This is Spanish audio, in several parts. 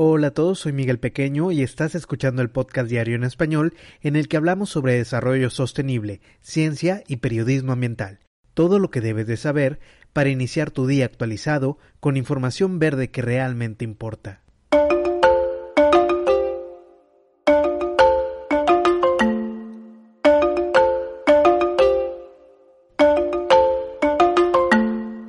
Hola a todos, soy Miguel Pequeño y estás escuchando el podcast diario en español en el que hablamos sobre desarrollo sostenible, ciencia y periodismo ambiental. Todo lo que debes de saber para iniciar tu día actualizado con información verde que realmente importa.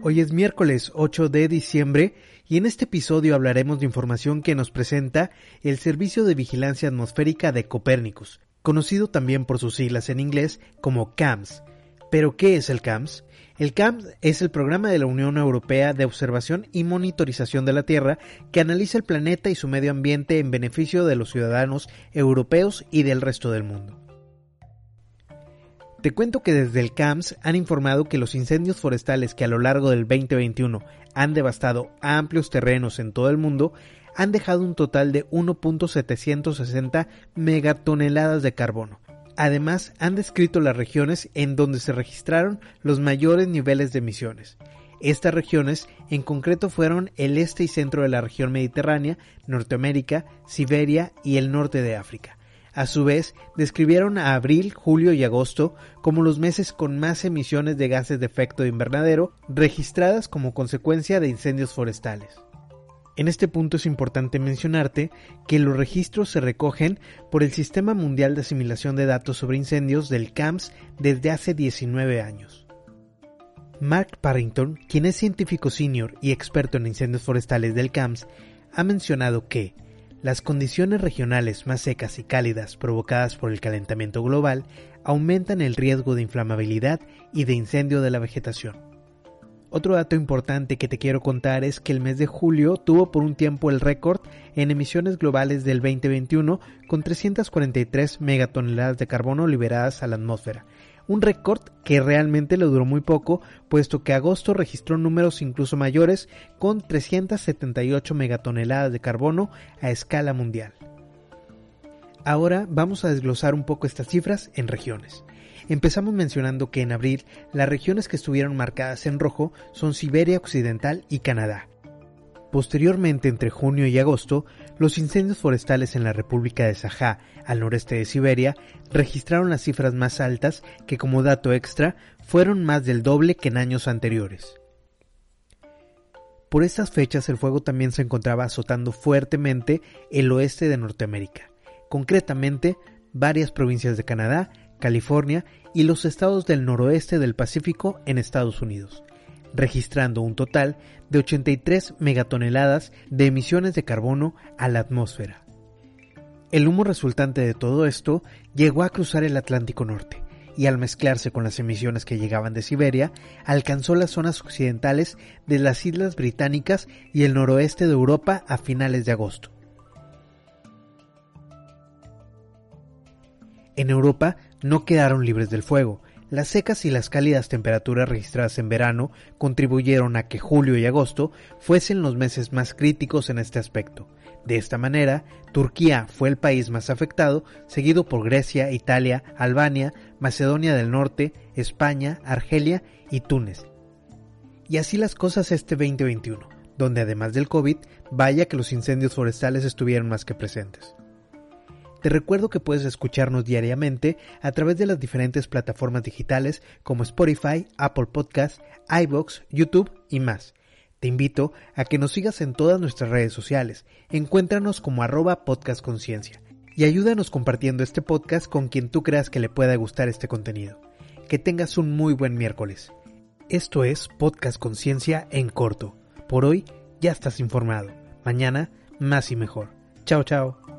Hoy es miércoles 8 de diciembre y en este episodio hablaremos de información que nos presenta el Servicio de Vigilancia Atmosférica de Copérnicus, conocido también por sus siglas en inglés como CAMS. ¿Pero qué es el CAMS? El CAMS es el programa de la Unión Europea de Observación y Monitorización de la Tierra que analiza el planeta y su medio ambiente en beneficio de los ciudadanos europeos y del resto del mundo. Te cuento que desde el CAMS han informado que los incendios forestales que a lo largo del 2021 han devastado amplios terrenos en todo el mundo han dejado un total de 1.760 megatoneladas de carbono. Además, han descrito las regiones en donde se registraron los mayores niveles de emisiones. Estas regiones en concreto fueron el este y centro de la región mediterránea, Norteamérica, Siberia y el norte de África. A su vez, describieron a abril, julio y agosto como los meses con más emisiones de gases de efecto de invernadero registradas como consecuencia de incendios forestales. En este punto es importante mencionarte que los registros se recogen por el Sistema Mundial de Asimilación de Datos sobre Incendios del CAMS desde hace 19 años. Mark Parrington, quien es científico senior y experto en incendios forestales del CAMS, ha mencionado que las condiciones regionales más secas y cálidas provocadas por el calentamiento global aumentan el riesgo de inflamabilidad y de incendio de la vegetación. Otro dato importante que te quiero contar es que el mes de julio tuvo por un tiempo el récord en emisiones globales del 2021 con 343 megatoneladas de carbono liberadas a la atmósfera, un récord que realmente le duró muy poco, puesto que agosto registró números incluso mayores con 378 megatoneladas de carbono a escala mundial. Ahora vamos a desglosar un poco estas cifras en regiones. Empezamos mencionando que en abril las regiones que estuvieron marcadas en rojo son Siberia Occidental y Canadá. Posteriormente, entre junio y agosto, los incendios forestales en la República de Sajá, al noreste de Siberia, registraron las cifras más altas que como dato extra fueron más del doble que en años anteriores. Por estas fechas el fuego también se encontraba azotando fuertemente el oeste de Norteamérica, concretamente varias provincias de Canadá, California y los estados del noroeste del Pacífico en Estados Unidos registrando un total de 83 megatoneladas de emisiones de carbono a la atmósfera. El humo resultante de todo esto llegó a cruzar el Atlántico Norte y al mezclarse con las emisiones que llegaban de Siberia, alcanzó las zonas occidentales de las Islas Británicas y el noroeste de Europa a finales de agosto. En Europa no quedaron libres del fuego, las secas y las cálidas temperaturas registradas en verano contribuyeron a que julio y agosto fuesen los meses más críticos en este aspecto. De esta manera, Turquía fue el país más afectado, seguido por Grecia, Italia, Albania, Macedonia del Norte, España, Argelia y Túnez. Y así las cosas este 2021, donde además del COVID, vaya que los incendios forestales estuvieron más que presentes. Te recuerdo que puedes escucharnos diariamente a través de las diferentes plataformas digitales como Spotify, Apple Podcasts, iBox, YouTube y más. Te invito a que nos sigas en todas nuestras redes sociales. Encuéntranos como arroba podcastconciencia y ayúdanos compartiendo este podcast con quien tú creas que le pueda gustar este contenido. Que tengas un muy buen miércoles. Esto es Podcast Conciencia en corto. Por hoy ya estás informado. Mañana más y mejor. Chao, chao.